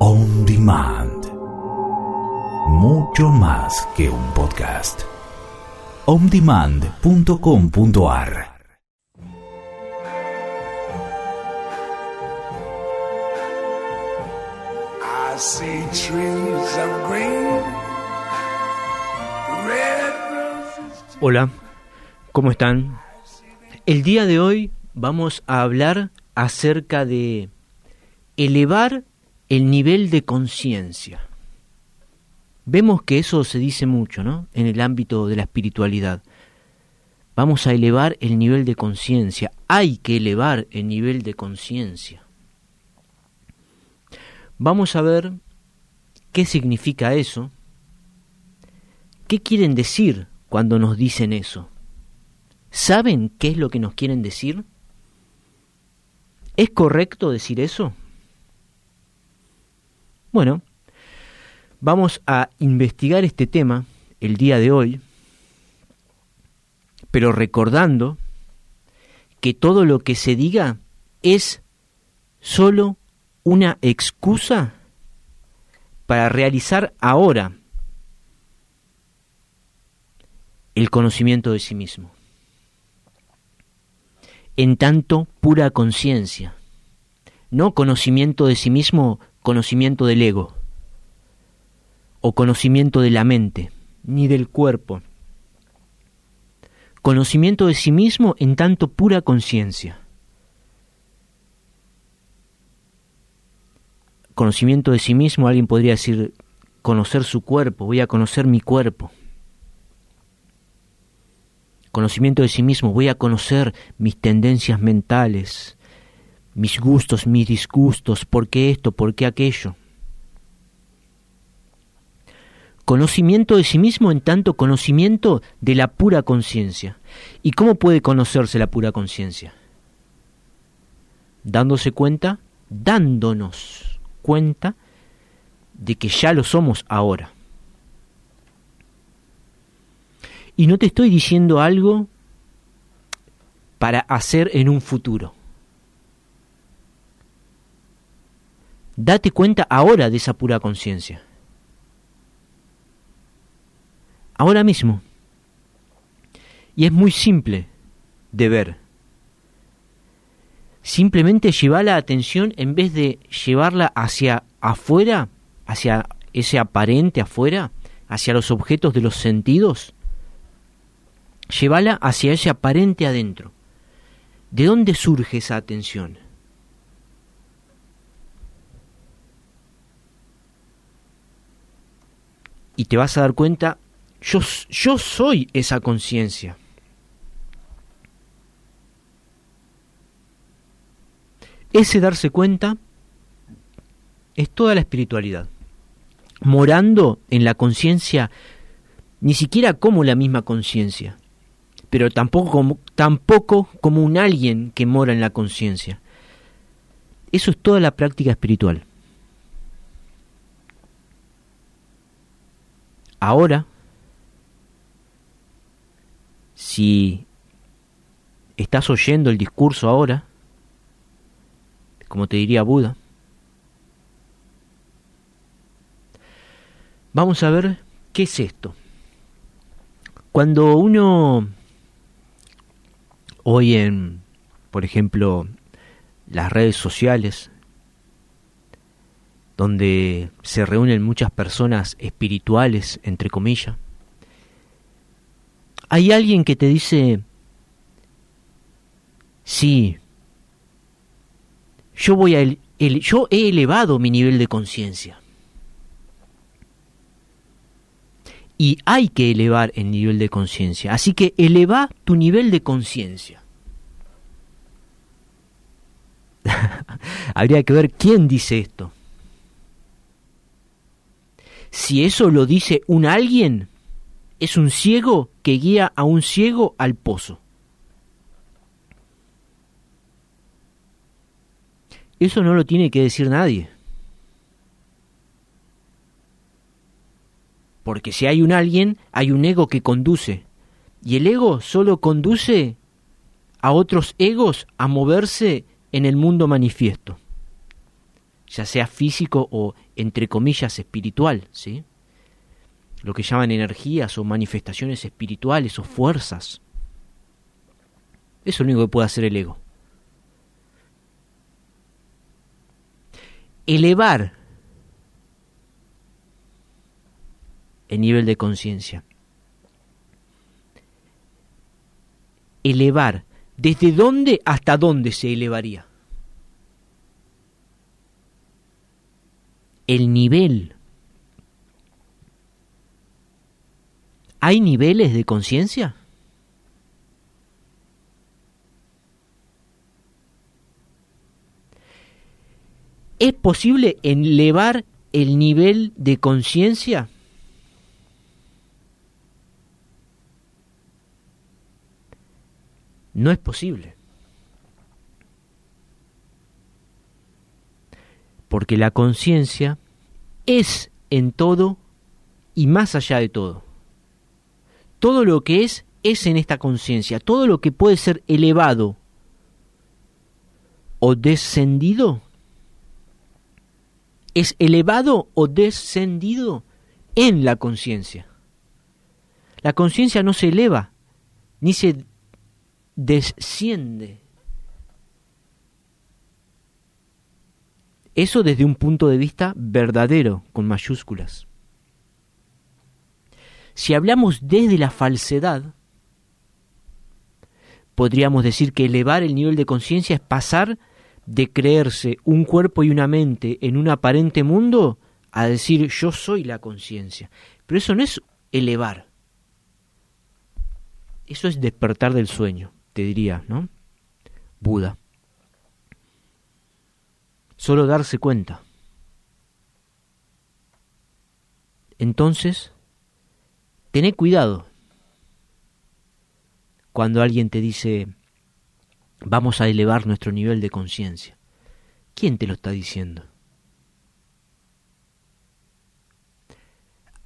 On Demand. Mucho más que un podcast. ondemand.com.ar I see trees of green, red roses. Hola, ¿cómo están? El día de hoy vamos a hablar acerca de elevar el nivel de conciencia. Vemos que eso se dice mucho, ¿no? En el ámbito de la espiritualidad. Vamos a elevar el nivel de conciencia. Hay que elevar el nivel de conciencia. Vamos a ver qué significa eso. ¿Qué quieren decir cuando nos dicen eso? ¿Saben qué es lo que nos quieren decir? ¿Es correcto decir eso? Bueno, vamos a investigar este tema el día de hoy, pero recordando que todo lo que se diga es solo una excusa para realizar ahora el conocimiento de sí mismo. En tanto, pura conciencia, no conocimiento de sí mismo, conocimiento del ego, o conocimiento de la mente, ni del cuerpo. Conocimiento de sí mismo en tanto pura conciencia. Conocimiento de sí mismo, alguien podría decir, conocer su cuerpo, voy a conocer mi cuerpo conocimiento de sí mismo, voy a conocer mis tendencias mentales, mis gustos, mis disgustos, por qué esto, por qué aquello. Conocimiento de sí mismo en tanto conocimiento de la pura conciencia. ¿Y cómo puede conocerse la pura conciencia? Dándose cuenta, dándonos cuenta de que ya lo somos ahora. Y no te estoy diciendo algo para hacer en un futuro. Date cuenta ahora de esa pura conciencia. Ahora mismo. Y es muy simple de ver. Simplemente llevar la atención en vez de llevarla hacia afuera, hacia ese aparente afuera, hacia los objetos de los sentidos, llévala hacia ese aparente adentro. ¿De dónde surge esa atención? Y te vas a dar cuenta, yo, yo soy esa conciencia. Ese darse cuenta es toda la espiritualidad. Morando en la conciencia, ni siquiera como la misma conciencia, pero tampoco como, tampoco como un alguien que mora en la conciencia. Eso es toda la práctica espiritual. Ahora, si estás oyendo el discurso ahora, como te diría Buda, vamos a ver qué es esto. Cuando uno Hoy en, por ejemplo, las redes sociales, donde se reúnen muchas personas espirituales, entre comillas, hay alguien que te dice, sí, yo voy a el, yo he elevado mi nivel de conciencia. y hay que elevar el nivel de conciencia. Así que eleva tu nivel de conciencia. Habría que ver quién dice esto. Si eso lo dice un alguien, es un ciego que guía a un ciego al pozo. Eso no lo tiene que decir nadie. Porque si hay un alguien, hay un ego que conduce. Y el ego solo conduce a otros egos a moverse en el mundo manifiesto, ya sea físico o, entre comillas, espiritual, ¿sí? Lo que llaman energías o manifestaciones espirituales o fuerzas. Eso es lo único que puede hacer el ego. Elevar el nivel de conciencia. Elevar. ¿Desde dónde hasta dónde se elevaría? El nivel. ¿Hay niveles de conciencia? ¿Es posible elevar el nivel de conciencia? No es posible. Porque la conciencia es en todo y más allá de todo. Todo lo que es es en esta conciencia. Todo lo que puede ser elevado o descendido es elevado o descendido en la conciencia. La conciencia no se eleva ni se desciende. Eso desde un punto de vista verdadero, con mayúsculas. Si hablamos desde la falsedad, podríamos decir que elevar el nivel de conciencia es pasar de creerse un cuerpo y una mente en un aparente mundo a decir yo soy la conciencia. Pero eso no es elevar. Eso es despertar del sueño te diría, ¿no? Buda. Solo darse cuenta. Entonces, tené cuidado cuando alguien te dice, vamos a elevar nuestro nivel de conciencia. ¿Quién te lo está diciendo?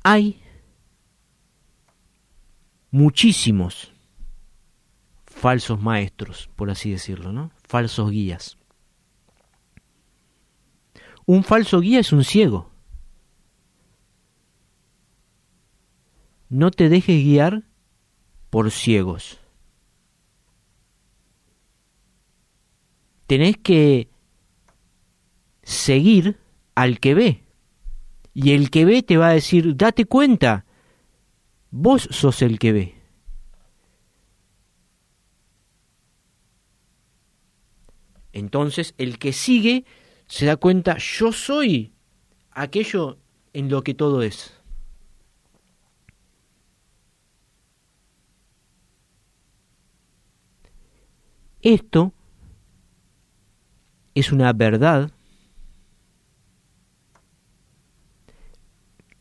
Hay muchísimos falsos maestros, por así decirlo, ¿no? Falsos guías. Un falso guía es un ciego. No te dejes guiar por ciegos. Tenés que seguir al que ve. Y el que ve te va a decir, date cuenta, vos sos el que ve. Entonces el que sigue se da cuenta, yo soy aquello en lo que todo es. Esto es una verdad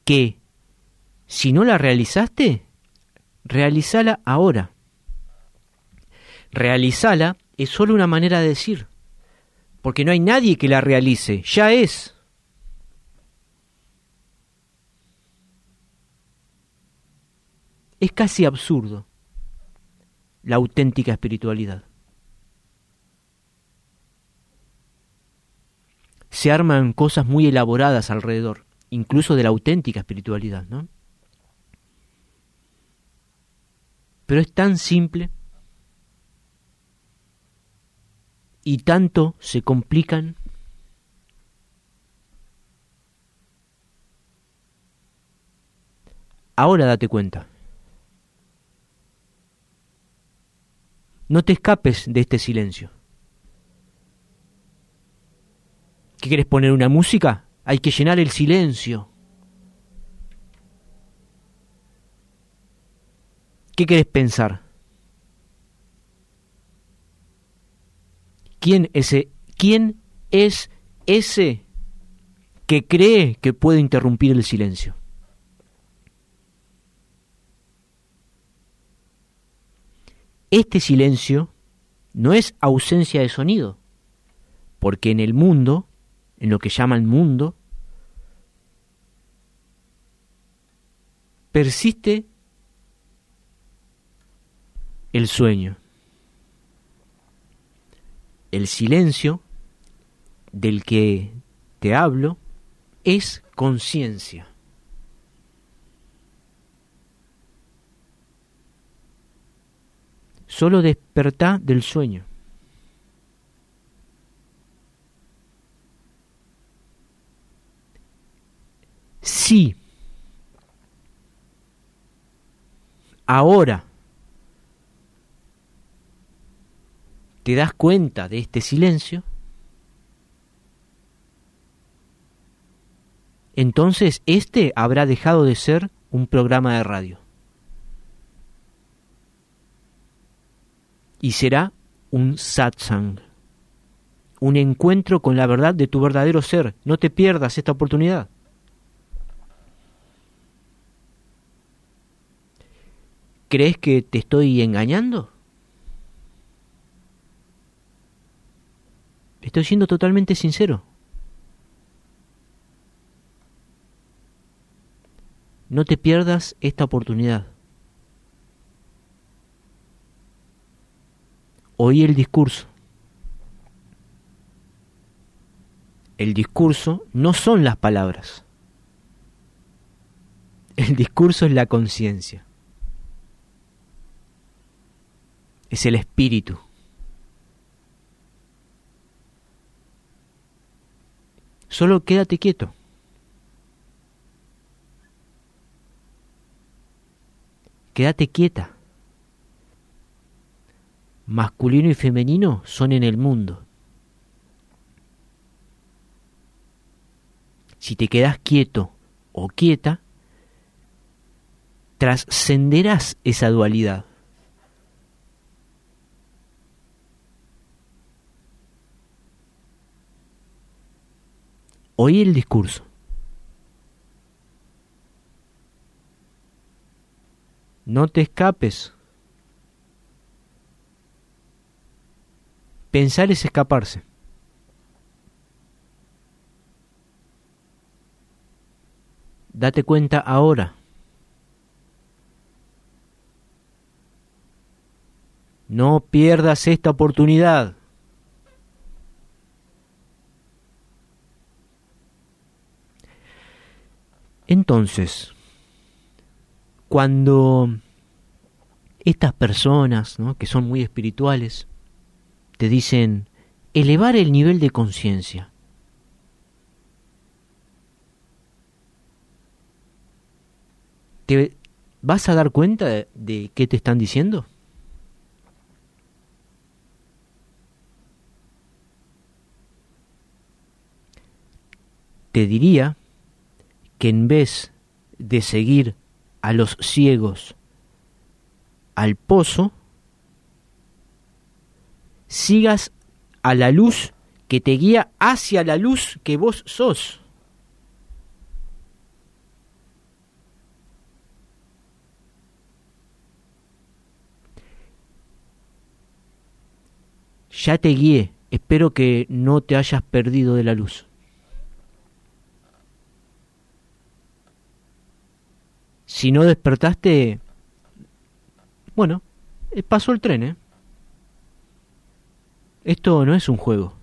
que si no la realizaste, realizala ahora. Realizala es solo una manera de decir porque no hay nadie que la realice, ya es. Es casi absurdo la auténtica espiritualidad. Se arman cosas muy elaboradas alrededor, incluso de la auténtica espiritualidad, ¿no? Pero es tan simple y tanto se complican Ahora date cuenta. No te escapes de este silencio. ¿Qué quieres poner una música? Hay que llenar el silencio. ¿Qué quieres pensar? ¿Quién, ese, ¿Quién es ese que cree que puede interrumpir el silencio? Este silencio no es ausencia de sonido, porque en el mundo, en lo que llaman mundo, persiste el sueño. El silencio del que te hablo es conciencia. Solo despertá del sueño. Sí. Ahora te das cuenta de este silencio, entonces este habrá dejado de ser un programa de radio. Y será un satsang, un encuentro con la verdad de tu verdadero ser. No te pierdas esta oportunidad. ¿Crees que te estoy engañando? Estoy siendo totalmente sincero. No te pierdas esta oportunidad. Oí el discurso. El discurso no son las palabras. El discurso es la conciencia. Es el espíritu. Solo quédate quieto. Quédate quieta. Masculino y femenino son en el mundo. Si te quedas quieto o quieta, trascenderás esa dualidad. Oí el discurso. No te escapes. Pensar es escaparse. Date cuenta ahora. No pierdas esta oportunidad. Entonces, cuando estas personas, que son muy espirituales, te dicen elevar el nivel de conciencia, ¿te vas a dar cuenta de, de qué te están diciendo? Te diría que en vez de seguir a los ciegos al pozo, sigas a la luz que te guía hacia la luz que vos sos. Ya te guié, espero que no te hayas perdido de la luz. Si no despertaste, bueno, eh, pasó el tren, ¿eh? Esto no es un juego.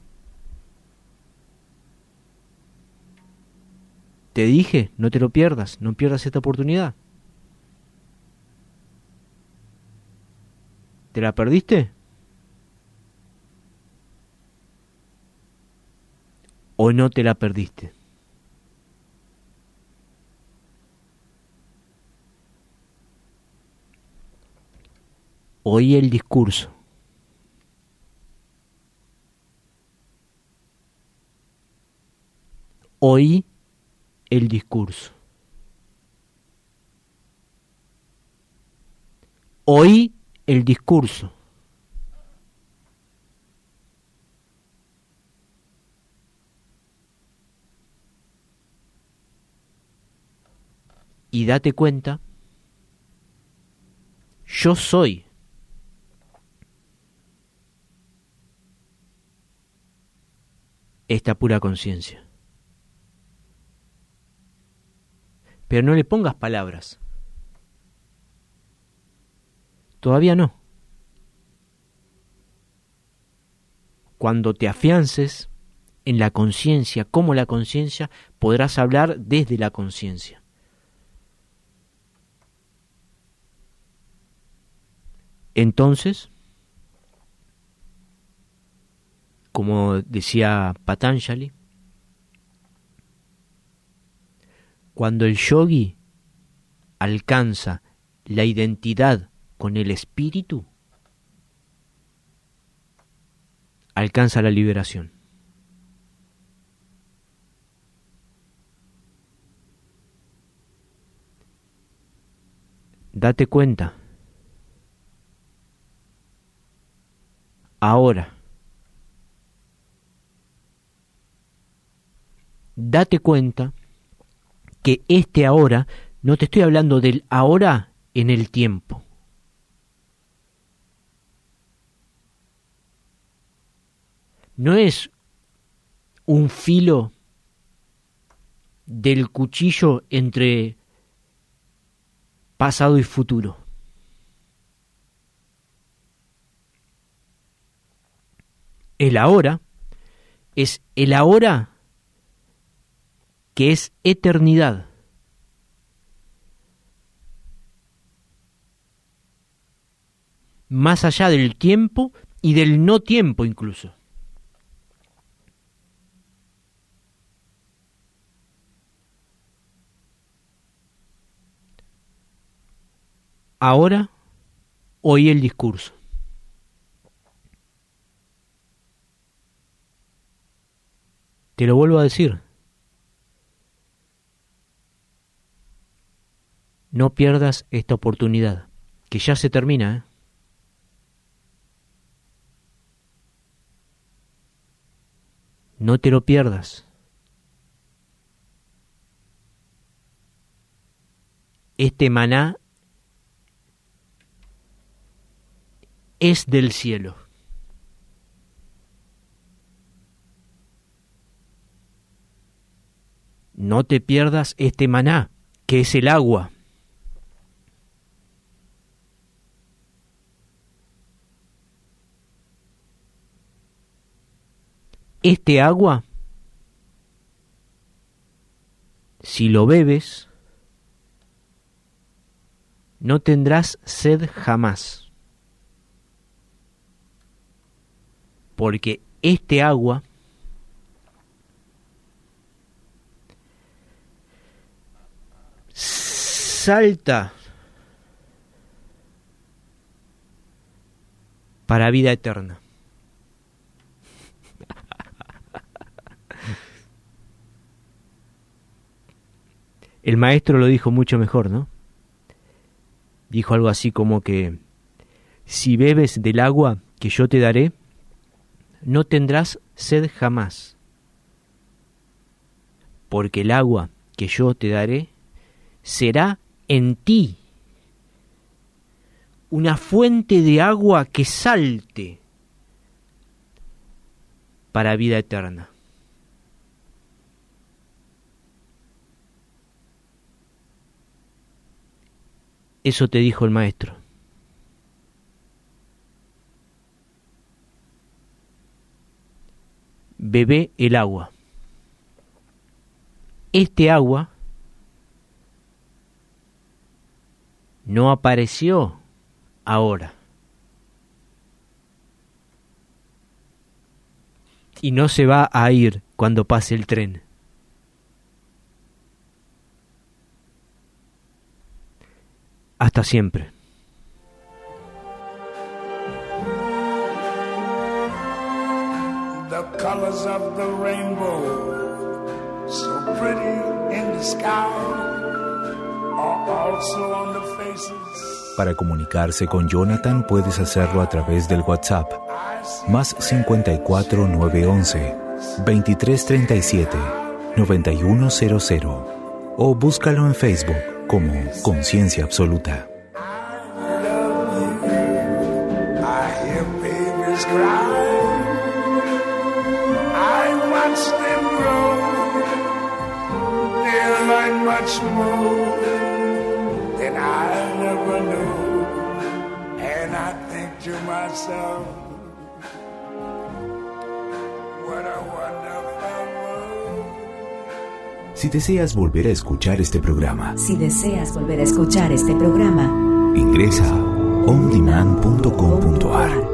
Te dije, no te lo pierdas, no pierdas esta oportunidad. ¿Te la perdiste? ¿O no te la perdiste? Oí el discurso. Oí el discurso. Oí el discurso. Y date cuenta, yo soy esta pura conciencia. Pero no le pongas palabras. Todavía no. Cuando te afiances en la conciencia, como la conciencia, podrás hablar desde la conciencia. Entonces, como decía Patanjali, cuando el yogi alcanza la identidad con el espíritu, alcanza la liberación. Date cuenta. Ahora. Date cuenta que este ahora, no te estoy hablando del ahora en el tiempo. No es un filo del cuchillo entre pasado y futuro. El ahora es el ahora que es eternidad. Más allá del tiempo y del no tiempo incluso. Ahora oí el discurso. Te lo vuelvo a decir. No pierdas esta oportunidad, que ya se termina. ¿eh? No te lo pierdas. Este maná es del cielo. No te pierdas este maná, que es el agua. Este agua, si lo bebes, no tendrás sed jamás. porque este agua salta para vida eterna. El maestro lo dijo mucho mejor, ¿no? Dijo algo así como que si bebes del agua que yo te daré, no tendrás sed jamás, porque el agua que yo te daré será en ti una fuente de agua que salte para vida eterna. Eso te dijo el maestro. bebé el agua. Este agua no apareció ahora. Y no se va a ir cuando pase el tren. Hasta siempre. colors of the rainbow, so pretty in the sky, are also on the faces. Para comunicarse con Jonathan puedes hacerlo a través del WhatsApp más 54 911 2337 9100 o búscalo en Facebook como conciencia absoluta. to myself, what. Si deseas volver a escuchar este programa, Si deseas volver a escuchar este programa, ingresa ondemand.com.ar.